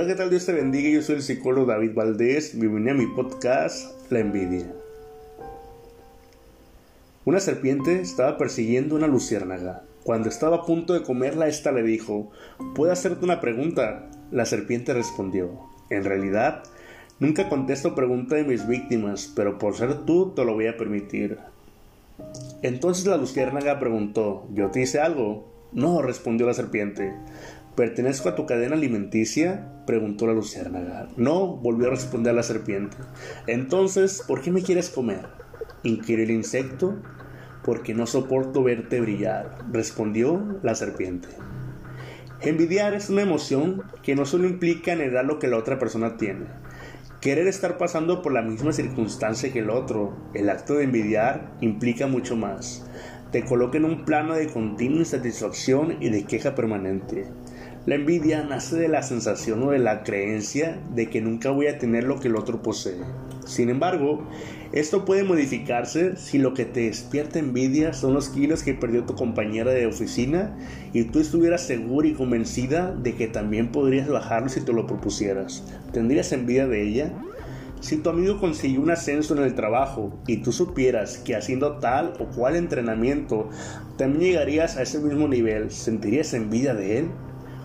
Hola, ¿qué tal? Dios te bendiga. Yo soy el psicólogo David Valdés. Bienvenido a mi podcast La envidia. Una serpiente estaba persiguiendo una luciérnaga. Cuando estaba a punto de comerla, ésta le dijo: ¿Puedo hacerte una pregunta? La serpiente respondió: En realidad, nunca contesto preguntas de mis víctimas, pero por ser tú te lo voy a permitir. Entonces la luciérnaga preguntó: ¿Yo te hice algo? No, respondió la serpiente. ¿Pertenezco a tu cadena alimenticia? preguntó la luciérnaga. No, volvió a responder la serpiente. Entonces, ¿por qué me quieres comer? inquirió el insecto. Porque no soporto verte brillar, respondió la serpiente. Envidiar es una emoción que no solo implica negar lo que la otra persona tiene. Querer estar pasando por la misma circunstancia que el otro, el acto de envidiar, implica mucho más. Te coloca en un plano de continua insatisfacción y de queja permanente. La envidia nace de la sensación o de la creencia de que nunca voy a tener lo que el otro posee. Sin embargo, esto puede modificarse si lo que te despierta envidia son los kilos que perdió tu compañera de oficina y tú estuvieras segura y convencida de que también podrías bajarlo si te lo propusieras. ¿Tendrías envidia de ella? Si tu amigo consiguió un ascenso en el trabajo y tú supieras que haciendo tal o cual entrenamiento también llegarías a ese mismo nivel, ¿sentirías envidia de él?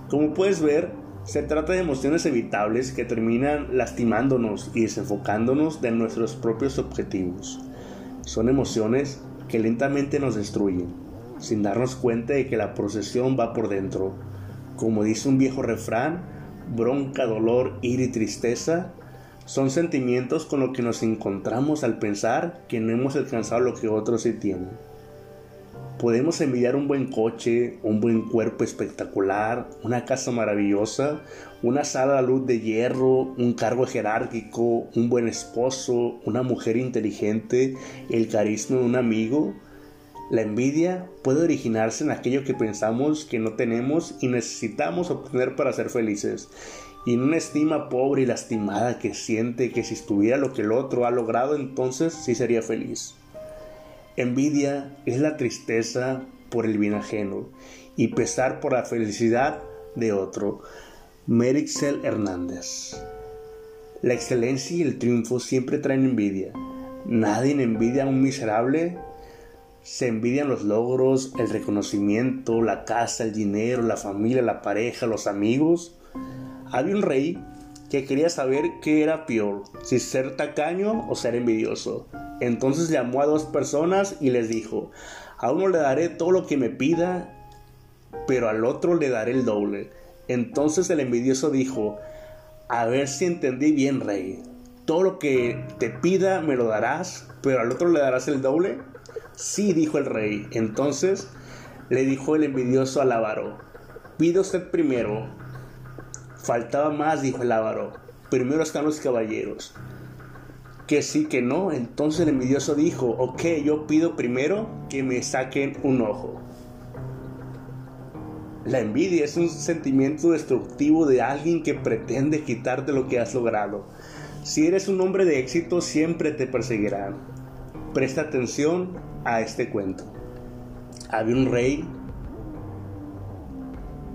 Como puedes ver, se trata de emociones evitables que terminan lastimándonos y desenfocándonos de nuestros propios objetivos. Son emociones que lentamente nos destruyen, sin darnos cuenta de que la procesión va por dentro. Como dice un viejo refrán, bronca, dolor, ira y tristeza son sentimientos con los que nos encontramos al pensar que no hemos alcanzado lo que otros sí tienen. Podemos envidiar un buen coche, un buen cuerpo espectacular, una casa maravillosa, una sala de luz de hierro, un cargo jerárquico, un buen esposo, una mujer inteligente, el carisma de un amigo. La envidia puede originarse en aquello que pensamos que no tenemos y necesitamos obtener para ser felices, y en una estima pobre y lastimada que siente que si estuviera lo que el otro ha logrado entonces sí sería feliz. Envidia es la tristeza por el bien ajeno y pesar por la felicidad de otro. Merixel Hernández. La excelencia y el triunfo siempre traen envidia. Nadie envidia a un miserable. Se envidian los logros, el reconocimiento, la casa, el dinero, la familia, la pareja, los amigos. Había un rey que quería saber qué era peor, si ser tacaño o ser envidioso. Entonces llamó a dos personas y les dijo, a uno le daré todo lo que me pida, pero al otro le daré el doble. Entonces el envidioso dijo, a ver si entendí bien, rey. Todo lo que te pida me lo darás, pero al otro le darás el doble. Sí, dijo el rey. Entonces le dijo el envidioso al avaro, pide usted primero. Faltaba más, dijo el avaro. Primero están los caballeros que sí, que no. Entonces el envidioso dijo, ok, yo pido primero que me saquen un ojo. La envidia es un sentimiento destructivo de alguien que pretende quitarte lo que has logrado. Si eres un hombre de éxito, siempre te perseguirán. Presta atención a este cuento. Había un rey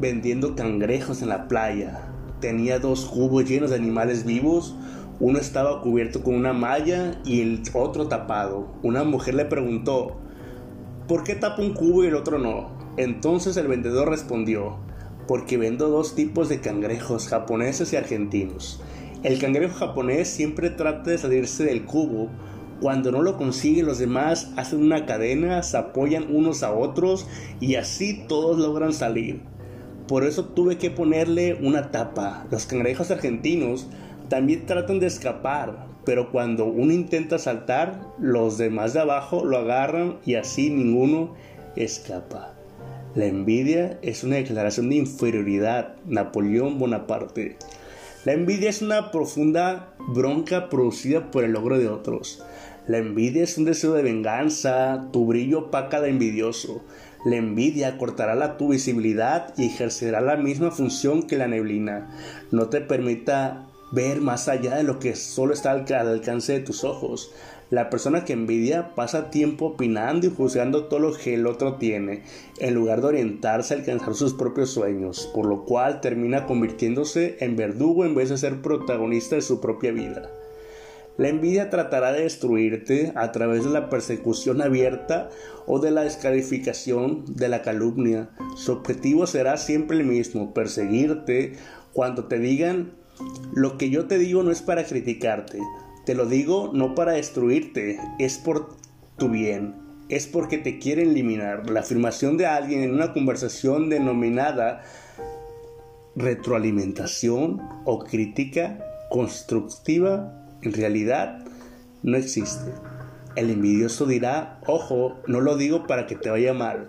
vendiendo cangrejos en la playa. Tenía dos cubos llenos de animales vivos, uno estaba cubierto con una malla y el otro tapado. Una mujer le preguntó, ¿por qué tapa un cubo y el otro no? Entonces el vendedor respondió, porque vendo dos tipos de cangrejos, japoneses y argentinos. El cangrejo japonés siempre trata de salirse del cubo. Cuando no lo consigue los demás hacen una cadena, se apoyan unos a otros y así todos logran salir. Por eso tuve que ponerle una tapa. Los cangrejos argentinos también tratan de escapar, pero cuando uno intenta saltar, los demás de abajo lo agarran y así ninguno escapa. La envidia es una declaración de inferioridad. Napoleón Bonaparte. La envidia es una profunda bronca producida por el logro de otros. La envidia es un deseo de venganza, tu brillo opaca de envidioso. La envidia cortará la tu visibilidad y ejercerá la misma función que la neblina. No te permita ver más allá de lo que solo está al alcance de tus ojos. La persona que envidia pasa tiempo opinando y juzgando todo lo que el otro tiene, en lugar de orientarse a alcanzar sus propios sueños, por lo cual termina convirtiéndose en verdugo en vez de ser protagonista de su propia vida. La envidia tratará de destruirte a través de la persecución abierta o de la descalificación de la calumnia. Su objetivo será siempre el mismo, perseguirte cuando te digan lo que yo te digo no es para criticarte, te lo digo no para destruirte, es por tu bien, es porque te quieren eliminar. La afirmación de alguien en una conversación denominada retroalimentación o crítica constructiva en realidad no existe. El envidioso dirá, ojo, no lo digo para que te vaya mal,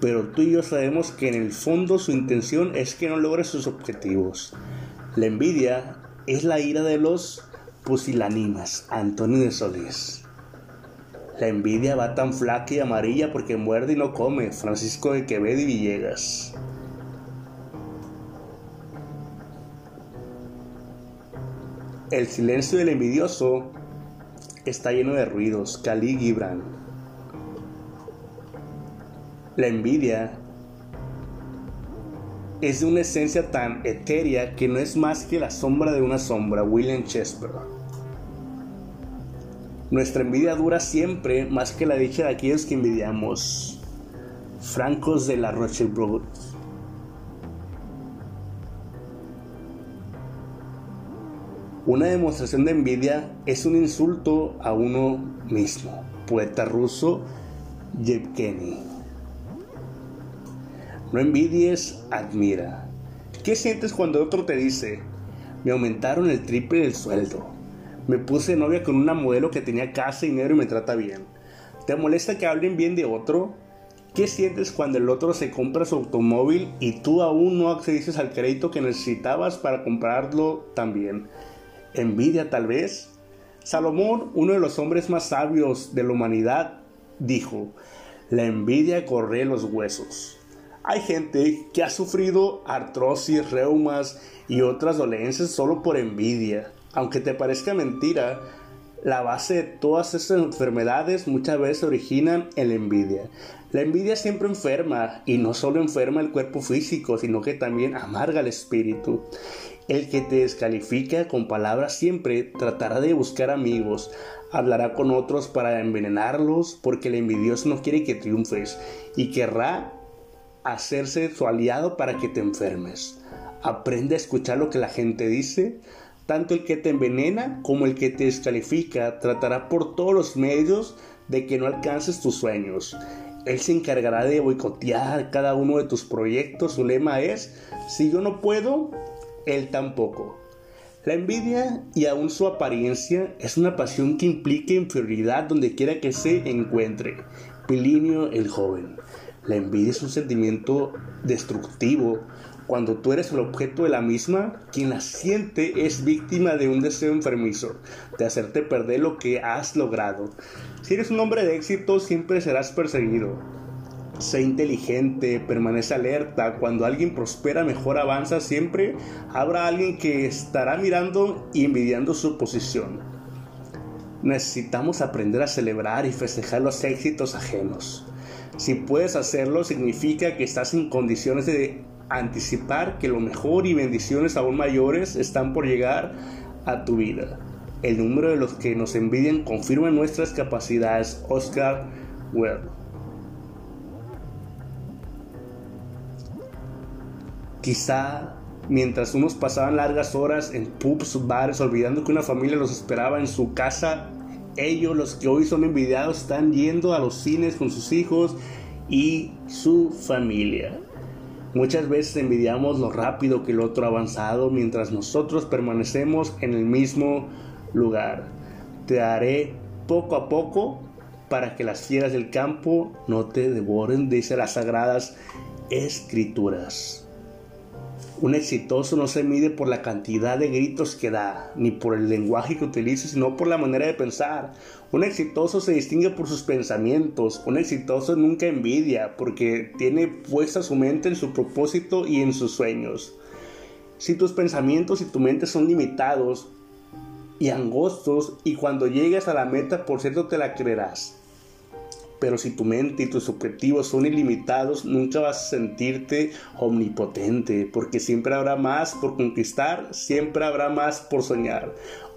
pero tú y yo sabemos que en el fondo su intención es que no logres sus objetivos. La envidia es la ira de los pusilánimas, Antonio de Solís. La envidia va tan flaca y amarilla porque muerde y no come, Francisco de Quevedo y Villegas. El silencio del envidioso está lleno de ruidos, Cali Gibran. La envidia es de una esencia tan etérea que no es más que la sombra de una sombra, William Shakespeare. Nuestra envidia dura siempre más que la dicha de aquellos que envidiamos. Francos de la Rochelle Una demostración de envidia es un insulto a uno mismo. Poeta ruso Yevgeny. No envidies, admira. ¿Qué sientes cuando otro te dice, me aumentaron el triple del sueldo? Me puse novia con una modelo que tenía casa, y dinero y me trata bien. ¿Te molesta que hablen bien de otro? ¿Qué sientes cuando el otro se compra su automóvil y tú aún no accediste al crédito que necesitabas para comprarlo también? ¿Envidia tal vez? Salomón, uno de los hombres más sabios de la humanidad, dijo, la envidia corre los huesos. Hay gente que ha sufrido artrosis, reumas y otras dolencias solo por envidia. Aunque te parezca mentira, la base de todas estas enfermedades muchas veces originan en la envidia. La envidia siempre enferma y no solo enferma el cuerpo físico, sino que también amarga el espíritu. El que te descalifica con palabras siempre tratará de buscar amigos, hablará con otros para envenenarlos porque el envidioso no quiere que triunfes y querrá hacerse su aliado para que te enfermes. Aprende a escuchar lo que la gente dice, tanto el que te envenena como el que te descalifica tratará por todos los medios de que no alcances tus sueños. Él se encargará de boicotear cada uno de tus proyectos. Su lema es, si yo no puedo, él tampoco. La envidia y aún su apariencia es una pasión que implica inferioridad donde quiera que se encuentre. Pilinio el joven. La envidia es un sentimiento destructivo, cuando tú eres el objeto de la misma, quien la siente es víctima de un deseo enfermizo, de hacerte perder lo que has logrado. Si eres un hombre de éxito, siempre serás perseguido. Sé inteligente, permanece alerta. Cuando alguien prospera, mejor avanza. Siempre habrá alguien que estará mirando y envidiando su posición. Necesitamos aprender a celebrar y festejar los éxitos ajenos. Si puedes hacerlo, significa que estás en condiciones de anticipar que lo mejor y bendiciones aún mayores están por llegar a tu vida. El número de los que nos envidian confirma nuestras capacidades. Oscar Wilde. Quizá mientras unos pasaban largas horas en pubs, bares, olvidando que una familia los esperaba en su casa, ellos, los que hoy son envidiados, están yendo a los cines con sus hijos y su familia. Muchas veces envidiamos lo rápido que el otro ha avanzado mientras nosotros permanecemos en el mismo lugar. Te daré poco a poco para que las fieras del campo no te devoren, dice las sagradas escrituras. Un exitoso no se mide por la cantidad de gritos que da, ni por el lenguaje que utiliza, sino por la manera de pensar. Un exitoso se distingue por sus pensamientos. Un exitoso nunca envidia, porque tiene puesta su mente en su propósito y en sus sueños. Si tus pensamientos y tu mente son limitados, y angostos y cuando llegues a la meta, por cierto, te la creerás. Pero si tu mente y tus objetivos son ilimitados, nunca vas a sentirte omnipotente, porque siempre habrá más por conquistar, siempre habrá más por soñar.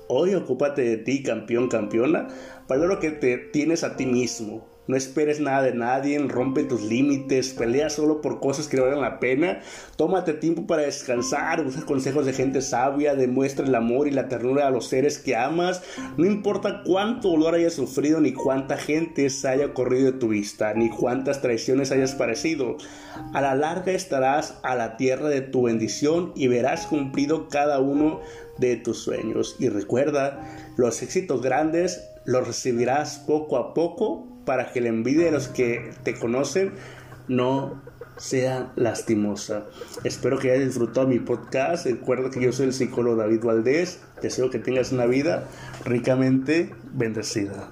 Hoy ocúpate de ti, campeón, campeona, para lo que te tienes a ti mismo, no esperes nada de nadie, rompe tus límites, pelea solo por cosas que valgan la pena. Tómate tiempo para descansar, usa consejos de gente sabia, demuestra el amor y la ternura a los seres que amas. No importa cuánto dolor hayas sufrido, ni cuánta gente se haya corrido de tu vista, ni cuántas traiciones hayas parecido. A la larga estarás a la tierra de tu bendición y verás cumplido cada uno de tus sueños. Y recuerda, los éxitos grandes los recibirás poco a poco para que la envidia de los que te conocen no sea lastimosa. Espero que hayas disfrutado mi podcast. Recuerda que yo soy el psicólogo David Valdés. Deseo que tengas una vida ricamente bendecida.